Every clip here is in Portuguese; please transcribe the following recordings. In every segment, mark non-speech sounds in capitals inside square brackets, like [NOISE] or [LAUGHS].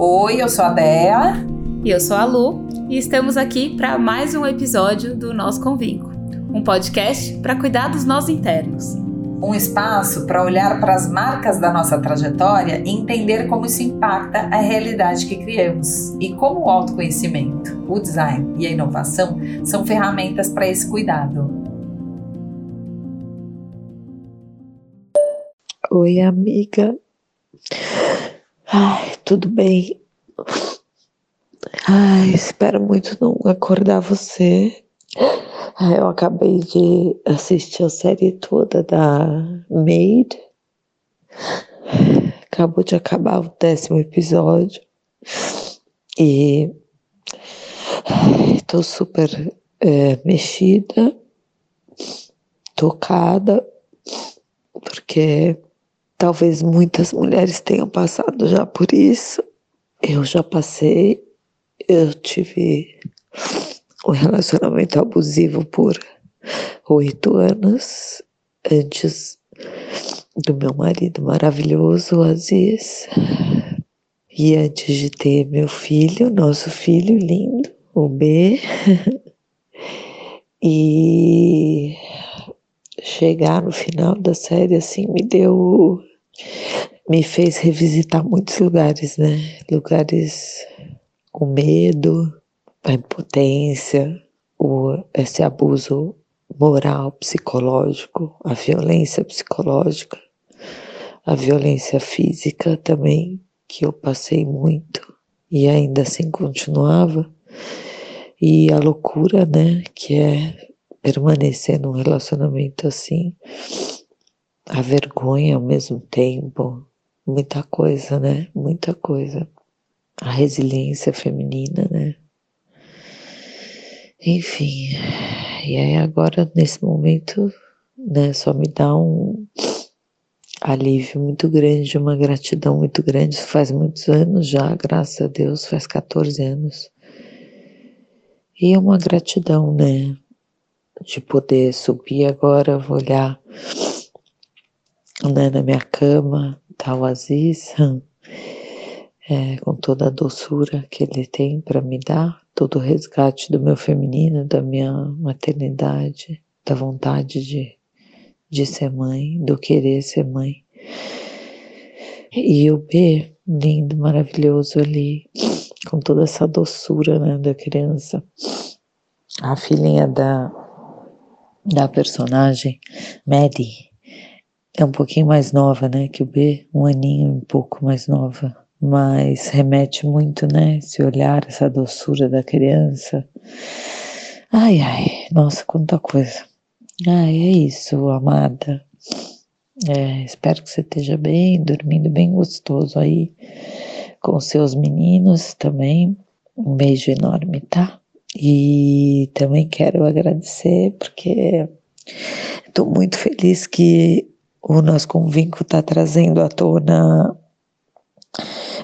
Oi, eu sou a Dea. E eu sou a Lu. E estamos aqui para mais um episódio do Nosso Convinco um podcast para cuidar dos nós internos. Um espaço para olhar para as marcas da nossa trajetória e entender como isso impacta a realidade que criamos e como o autoconhecimento, o design e a inovação são ferramentas para esse cuidado. Oi, amiga. Ai, tudo bem? Ai, espero muito não acordar você. Eu acabei de assistir a série toda da Maid. Acabou de acabar o décimo episódio. E estou super é, mexida, tocada, porque talvez muitas mulheres tenham passado já por isso. Eu já passei, eu tive um relacionamento abusivo por oito anos antes do meu marido maravilhoso, Aziz. E antes de ter meu filho, nosso filho lindo, o B. [LAUGHS] e chegar no final da série assim me deu me fez revisitar muitos lugares, né? Lugares com medo, a impotência, o, esse abuso moral, psicológico, a violência psicológica, a violência física também, que eu passei muito e ainda assim continuava, e a loucura, né, que é permanecer num relacionamento assim, a vergonha ao mesmo tempo, muita coisa, né, muita coisa. A resiliência feminina, né, enfim, e aí agora nesse momento, né, só me dá um alívio muito grande, uma gratidão muito grande. Faz muitos anos já, graças a Deus, faz 14 anos. E é uma gratidão, né, de poder subir agora, olhar na minha cama, tá o Aziz, [LAUGHS] é, com toda a doçura que ele tem para me dar todo o resgate do meu feminino, da minha maternidade, da vontade de, de ser mãe, do querer ser mãe. E o B, lindo, maravilhoso ali, com toda essa doçura né, da criança. A filhinha da, da personagem, Maddie, é um pouquinho mais nova, né, que o B, um aninho um pouco mais nova mas remete muito, né? Esse olhar, essa doçura da criança. Ai, ai, nossa, quanta coisa. Ai, é isso, amada. É, espero que você esteja bem, dormindo bem gostoso aí com seus meninos também. Um beijo enorme, tá? E também quero agradecer porque estou muito feliz que o nosso convínculo está trazendo à tona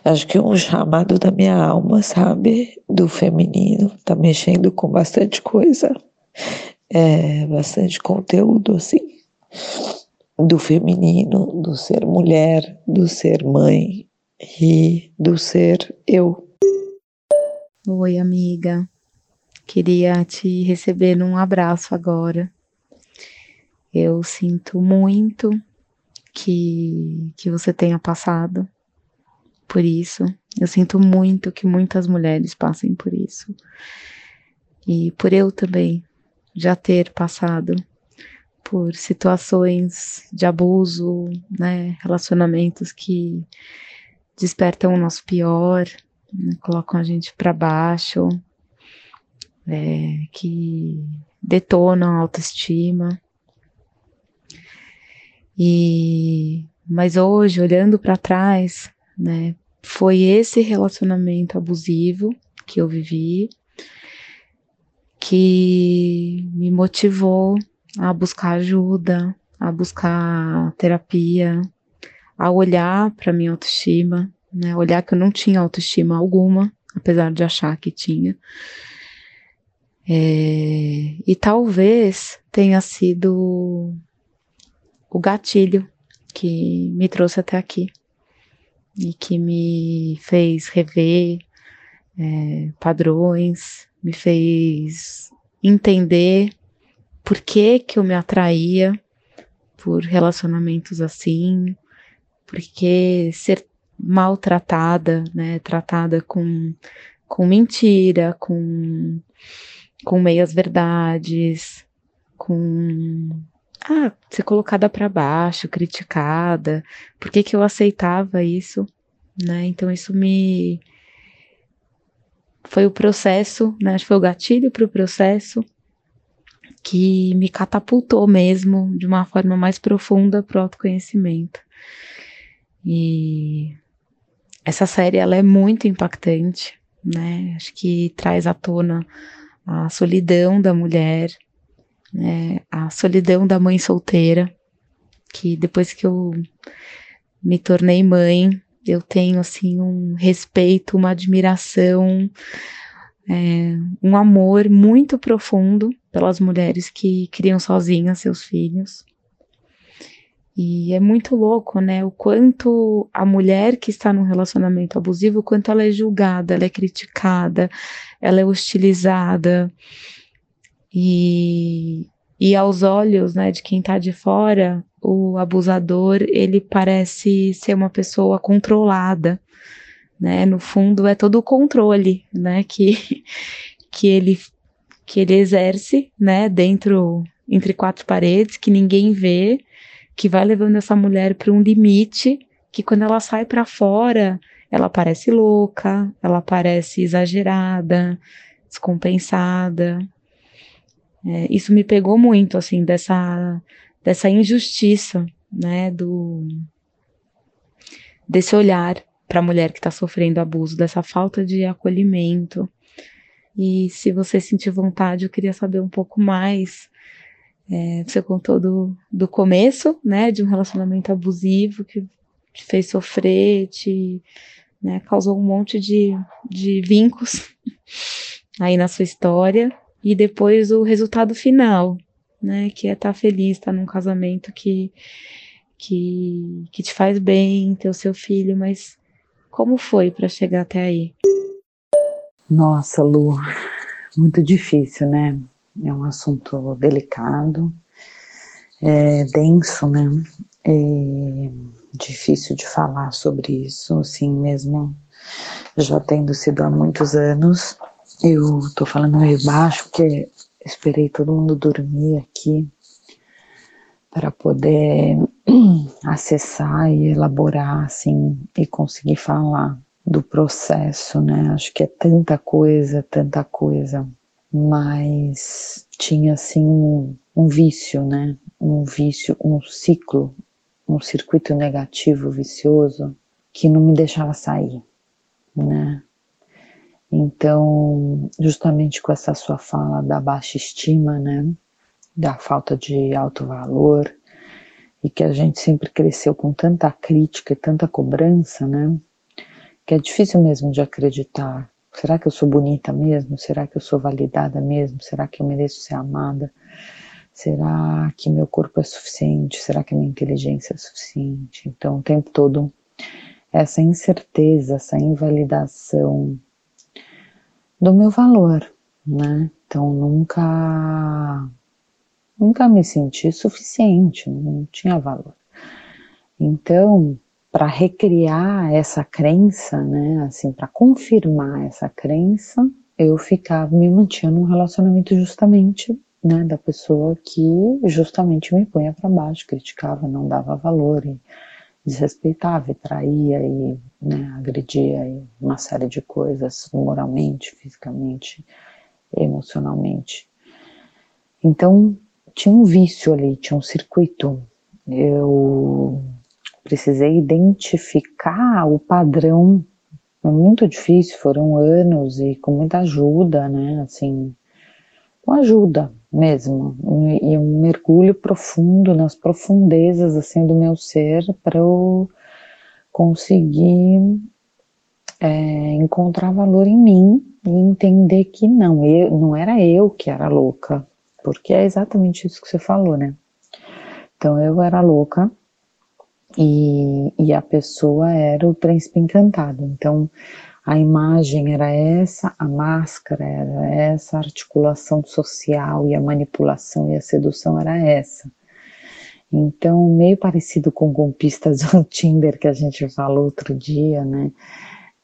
acho que um chamado da minha alma, sabe? Do feminino, tá mexendo com bastante coisa, é, bastante conteúdo, assim, do feminino, do ser mulher, do ser mãe e do ser eu. Oi, amiga. Queria te receber num abraço agora. Eu sinto muito que, que você tenha passado por isso. Eu sinto muito que muitas mulheres passem por isso. E por eu também já ter passado por situações de abuso, né, relacionamentos que despertam o nosso pior, né, colocam a gente para baixo, é, que detonam a autoestima. E mas hoje, olhando para trás, né? Foi esse relacionamento abusivo que eu vivi que me motivou a buscar ajuda, a buscar terapia, a olhar para minha autoestima, né? Olhar que eu não tinha autoestima alguma, apesar de achar que tinha. É, e talvez tenha sido o gatilho que me trouxe até aqui e que me fez rever é, padrões, me fez entender por que que eu me atraía por relacionamentos assim, porque ser maltratada, né, tratada com, com mentira, com, com meias verdades, com ah, ser colocada para baixo, criticada, por que que eu aceitava isso, né? Então isso me foi o processo, né? Foi o gatilho para o processo que me catapultou mesmo de uma forma mais profunda para o autoconhecimento. E essa série ela é muito impactante, né? Acho que traz à tona a solidão da mulher, né? a solidão da mãe solteira, que depois que eu me tornei mãe, eu tenho assim um respeito, uma admiração, é, um amor muito profundo pelas mulheres que criam sozinhas seus filhos. E é muito louco, né? O quanto a mulher que está num relacionamento abusivo, o quanto ela é julgada, ela é criticada, ela é hostilizada. E, e aos olhos, né, de quem está de fora, o abusador, ele parece ser uma pessoa controlada, né? No fundo é todo o controle, né, que [LAUGHS] que ele que ele exerce, né, dentro entre quatro paredes, que ninguém vê, que vai levando essa mulher para um limite, que quando ela sai para fora, ela parece louca, ela parece exagerada, descompensada. É, isso me pegou muito, assim, dessa, dessa injustiça, né, do desse olhar para a mulher que está sofrendo abuso, dessa falta de acolhimento. E se você sentir vontade, eu queria saber um pouco mais. É, você contou do, do começo, né, de um relacionamento abusivo que te fez sofrer, te né, causou um monte de, de vincos [LAUGHS] aí na sua história, e depois o resultado final, né, que é estar tá feliz, estar tá num casamento que, que, que te faz bem, ter o seu filho, mas como foi para chegar até aí? Nossa, Lu, muito difícil, né? É um assunto delicado, é denso, né? É difícil de falar sobre isso, assim mesmo já tendo sido há muitos anos. Eu tô falando meio baixo porque esperei todo mundo dormir aqui para poder [CLEARS THROAT] acessar e elaborar assim e conseguir falar do processo, né? Acho que é tanta coisa, tanta coisa, mas tinha assim um, um vício, né? Um vício, um ciclo, um circuito negativo, vicioso, que não me deixava sair, né? Então, justamente com essa sua fala da baixa estima, né? Da falta de alto valor, e que a gente sempre cresceu com tanta crítica e tanta cobrança, né? que é difícil mesmo de acreditar. Será que eu sou bonita mesmo? Será que eu sou validada mesmo? Será que eu mereço ser amada? Será que meu corpo é suficiente? Será que minha inteligência é suficiente? Então, o tempo todo, essa incerteza, essa invalidação do meu valor, né? Então, nunca, nunca me senti suficiente, não tinha valor. Então, para recriar essa crença, né, assim, para confirmar essa crença, eu ficava, me mantinha num relacionamento justamente, né, da pessoa que justamente me punha para baixo, criticava, não dava valor e desrespeitava e traía e né, agredia e uma série de coisas moralmente, fisicamente, emocionalmente. Então tinha um vício ali, tinha um circuito. Eu precisei identificar o padrão. Foi muito difícil, foram anos e com muita ajuda, né? Assim, com ajuda mesmo e um mergulho profundo nas profundezas assim do meu ser para eu conseguir é, encontrar valor em mim e entender que não, eu, não era eu que era louca, porque é exatamente isso que você falou, né? Então eu era louca e, e a pessoa era o príncipe encantado. Então, a imagem era essa, a máscara era essa, a articulação social e a manipulação e a sedução era essa. Então, meio parecido com golpistas [LAUGHS] do Tinder que a gente falou outro dia, né?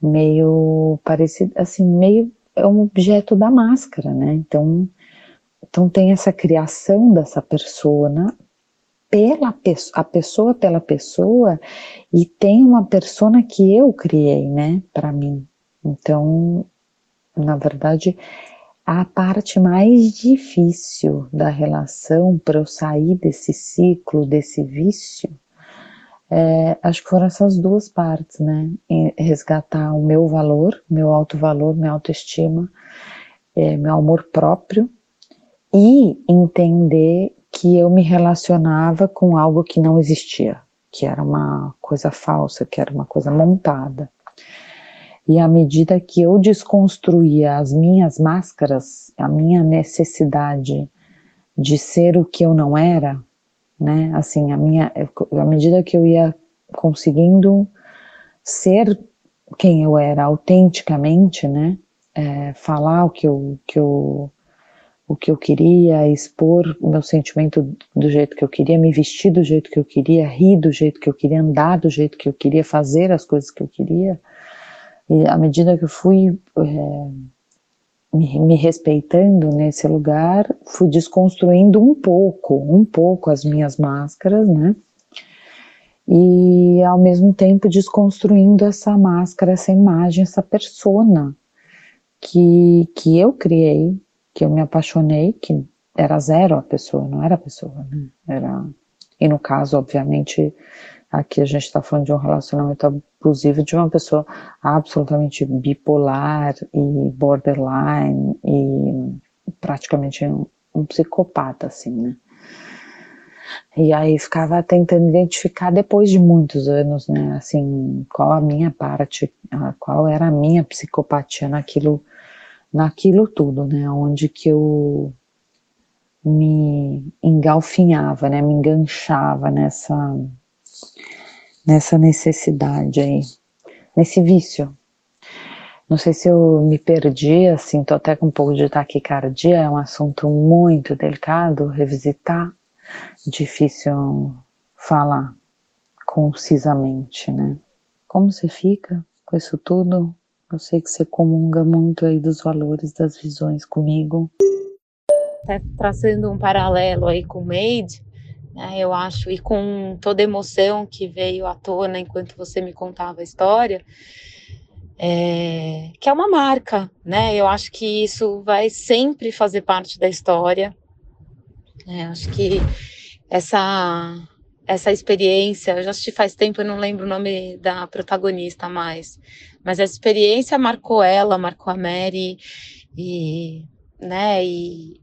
Meio parecido, assim, meio é um objeto da máscara, né? Então, então tem essa criação dessa persona pela a pessoa pela pessoa e tem uma persona que eu criei, né, para mim. Então, na verdade, a parte mais difícil da relação para eu sair desse ciclo, desse vício, é, acho que foram essas duas partes, né? Resgatar o meu valor, meu alto valor, minha autoestima, é, meu amor próprio e entender que eu me relacionava com algo que não existia, que era uma coisa falsa, que era uma coisa montada. E à medida que eu desconstruía as minhas máscaras, a minha necessidade de ser o que eu não era, né? Assim, a minha, à medida que eu ia conseguindo ser quem eu era autenticamente, né? É, falar o que eu, que eu o que eu queria, expor o meu sentimento do jeito que eu queria, me vestir do jeito que eu queria, rir do jeito que eu queria, andar do jeito que eu queria, fazer as coisas que eu queria. E à medida que eu fui é, me, me, respeitando nesse lugar, fui desconstruindo um pouco, um pouco as minhas máscaras, né? E ao mesmo tempo desconstruindo essa máscara, essa imagem, essa persona que, que eu criei que eu me apaixonei, que era zero a pessoa, não era a pessoa, né? Era, e no caso, obviamente, aqui a gente está falando de um relacionamento abusivo de uma pessoa absolutamente bipolar e borderline e praticamente um, um psicopata, assim, né? E aí ficava tentando identificar depois de muitos anos, né, assim, qual a minha parte, qual era a minha psicopatia naquilo naquilo tudo, né? Onde que eu me engalfinhava, né? Me enganchava nessa nessa necessidade aí, nesse vício. Não sei se eu me perdi, assim, tô até com um pouco de taquicardia, é um assunto muito delicado, revisitar, difícil falar concisamente, né? Como você fica com isso tudo? Eu sei que você comunga muito aí dos valores, das visões comigo. Até traçando um paralelo aí com o Made, né, eu acho, e com toda a emoção que veio à tona enquanto você me contava a história, é, que é uma marca, né? Eu acho que isso vai sempre fazer parte da história. É, acho que essa essa experiência, já assisti faz tempo, eu não lembro o nome da protagonista mais, mas essa experiência marcou ela, marcou a Mary e, né, e,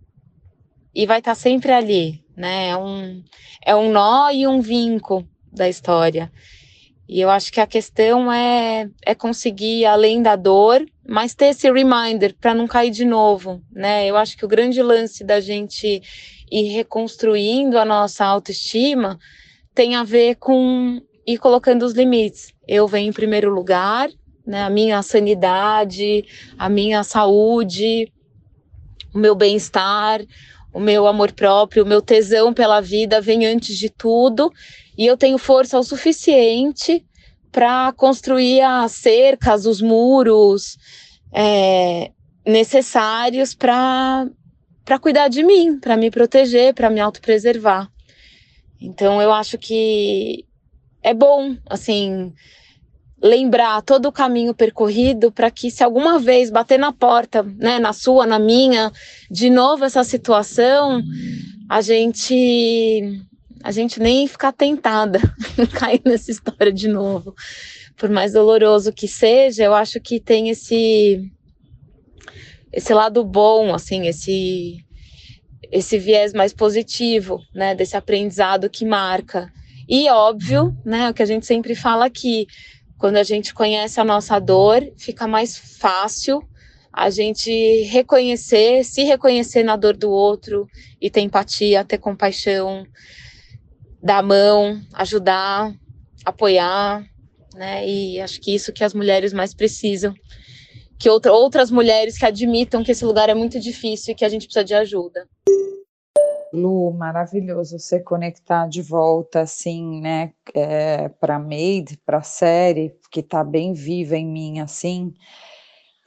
e vai estar sempre ali, né? É um, é um nó e um vinco da história. E eu acho que a questão é, é conseguir, além da dor, mas ter esse reminder para não cair de novo, né? Eu acho que o grande lance da gente ir reconstruindo a nossa autoestima tem a ver com ir colocando os limites. Eu venho em primeiro lugar, né, a minha sanidade, a minha saúde, o meu bem-estar, o meu amor próprio, o meu tesão pela vida vem antes de tudo, e eu tenho força o suficiente para construir as cercas, os muros é, necessários para cuidar de mim, para me proteger, para me autopreservar. Então eu acho que é bom, assim, lembrar todo o caminho percorrido para que se alguma vez bater na porta, né, na sua, na minha, de novo essa situação, a gente a gente nem ficar tentada [LAUGHS] cair nessa história de novo. Por mais doloroso que seja, eu acho que tem esse esse lado bom, assim, esse esse viés mais positivo, né, desse aprendizado que marca. E óbvio, né, o que a gente sempre fala aqui, quando a gente conhece a nossa dor, fica mais fácil a gente reconhecer, se reconhecer na dor do outro e ter empatia, ter compaixão, dar a mão, ajudar, apoiar, né? E acho que isso que as mulheres mais precisam. Que outra, outras mulheres que admitam que esse lugar é muito difícil e que a gente precisa de ajuda. Lu, maravilhoso você conectar de volta, assim, né, é, para Made, para a série, que está bem viva em mim, assim.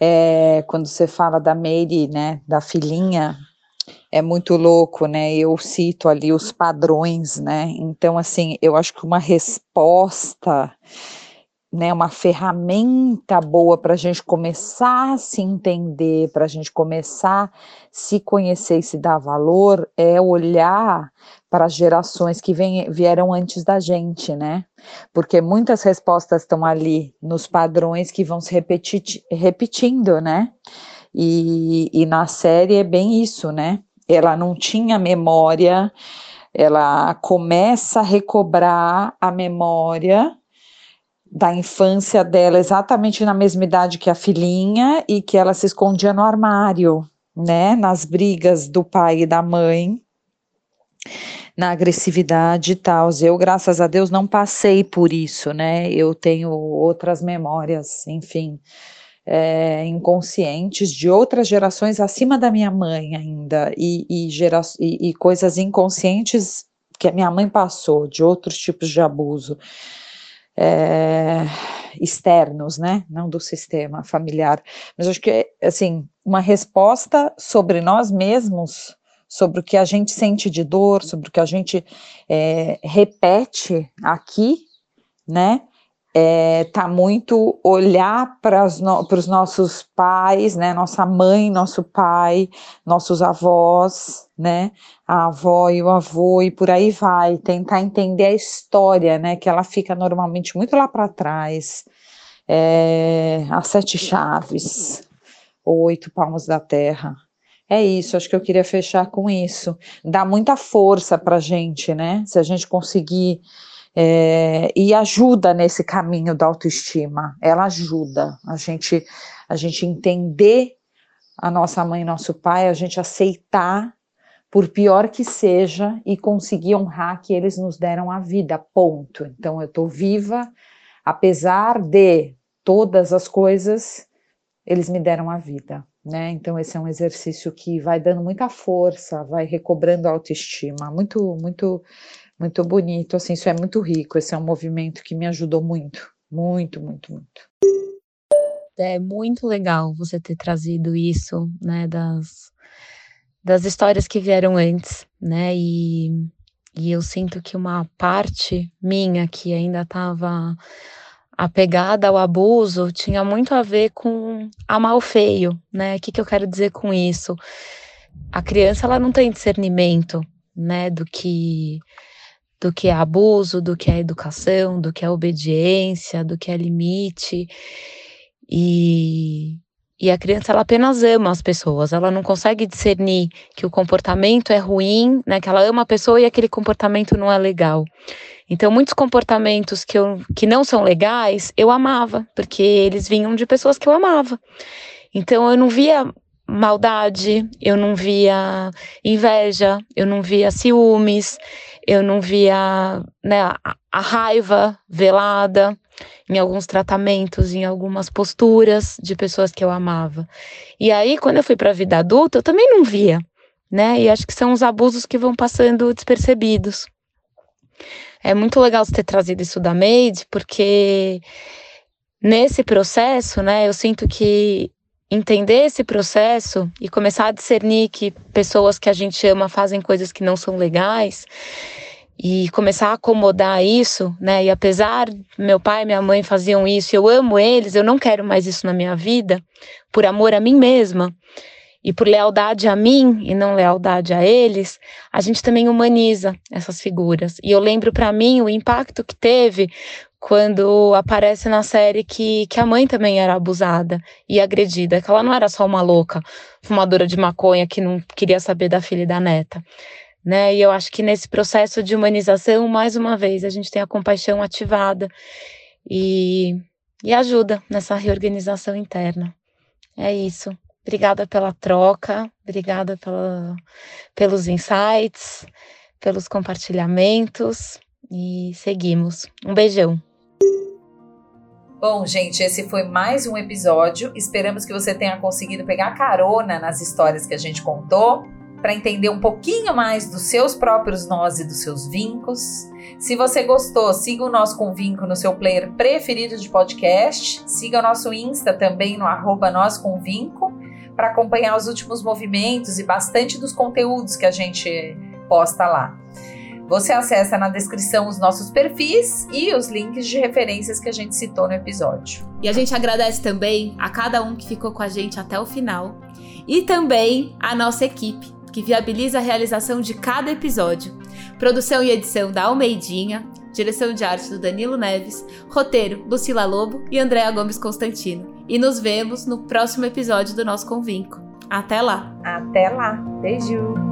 É, quando você fala da Mary, né, da filhinha, é muito louco, né? Eu cito ali os padrões, né? Então, assim, eu acho que uma resposta né, uma ferramenta boa para a gente começar a se entender, para a gente começar a se conhecer e se dar valor, é olhar para as gerações que vem, vieram antes da gente, né? Porque muitas respostas estão ali nos padrões que vão se repetir, repetindo, né? E, e na série é bem isso, né? Ela não tinha memória, ela começa a recobrar a memória da infância dela exatamente na mesma idade que a filhinha e que ela se escondia no armário, né, nas brigas do pai e da mãe, na agressividade e tal. Eu, graças a Deus, não passei por isso, né? Eu tenho outras memórias, enfim, é, inconscientes de outras gerações acima da minha mãe ainda e, e, gera, e, e coisas inconscientes que a minha mãe passou de outros tipos de abuso é, externos, né, não do sistema familiar. Mas acho que, assim, uma resposta sobre nós mesmos, sobre o que a gente sente de dor, sobre o que a gente é, repete aqui, né, é, tá muito olhar para no, os nossos pais, né, nossa mãe, nosso pai, nossos avós, né, a avó e o avô e por aí vai, tentar entender a história, né, que ela fica normalmente muito lá para trás, é, as sete chaves, oito palmos da terra. É isso, acho que eu queria fechar com isso. Dá muita força para gente, né? Se a gente conseguir é, e ajuda nesse caminho da autoestima. Ela ajuda a gente, a gente entender a nossa mãe nosso pai, a gente aceitar, por pior que seja, e conseguir honrar que eles nos deram a vida, ponto. Então eu estou viva, apesar de todas as coisas, eles me deram a vida. Né? Então esse é um exercício que vai dando muita força, vai recobrando a autoestima, muito, muito muito bonito, assim, isso é muito rico, esse é um movimento que me ajudou muito, muito, muito, muito. É muito legal você ter trazido isso, né, das, das histórias que vieram antes, né, e, e eu sinto que uma parte minha que ainda estava apegada ao abuso tinha muito a ver com amar o feio, né, o que, que eu quero dizer com isso? A criança, ela não tem discernimento, né, do que do que é abuso, do que é educação, do que é obediência, do que é limite. E, e a criança ela apenas ama as pessoas, ela não consegue discernir que o comportamento é ruim, né, que ela ama a pessoa e aquele comportamento não é legal. Então, muitos comportamentos que, eu, que não são legais, eu amava, porque eles vinham de pessoas que eu amava. Então, eu não via maldade, eu não via inveja, eu não via ciúmes, eu não via né, a, raiva velada em alguns tratamentos, em algumas posturas de pessoas que eu amava. E aí, quando eu fui para a vida adulta, eu também não via, né? E acho que são os abusos que vão passando despercebidos. É muito legal você ter trazido isso da Made, porque nesse processo, né, eu sinto que entender esse processo e começar a discernir que pessoas que a gente ama fazem coisas que não são legais e começar a acomodar isso, né? E apesar meu pai e minha mãe faziam isso, eu amo eles, eu não quero mais isso na minha vida, por amor a mim mesma e por lealdade a mim e não lealdade a eles, a gente também humaniza essas figuras. E eu lembro para mim o impacto que teve quando aparece na série que, que a mãe também era abusada e agredida, que ela não era só uma louca, fumadora de maconha que não queria saber da filha e da neta. Né? E eu acho que nesse processo de humanização, mais uma vez, a gente tem a compaixão ativada e, e ajuda nessa reorganização interna. É isso. Obrigada pela troca, obrigada pela, pelos insights, pelos compartilhamentos e seguimos. Um beijão. Bom, gente, esse foi mais um episódio. Esperamos que você tenha conseguido pegar carona nas histórias que a gente contou para entender um pouquinho mais dos seus próprios nós e dos seus vincos. Se você gostou, siga o nosso Convinco no seu player preferido de podcast. Siga o nosso Insta também no arroba Convinco para acompanhar os últimos movimentos e bastante dos conteúdos que a gente posta lá. Você acessa na descrição os nossos perfis e os links de referências que a gente citou no episódio. E a gente agradece também a cada um que ficou com a gente até o final e também a nossa equipe, que viabiliza a realização de cada episódio. Produção e edição da Almeidinha, direção de arte do Danilo Neves, roteiro Lucila Lobo e Andréa Gomes Constantino. E nos vemos no próximo episódio do nosso Convinco. Até lá! Até lá! Beijo!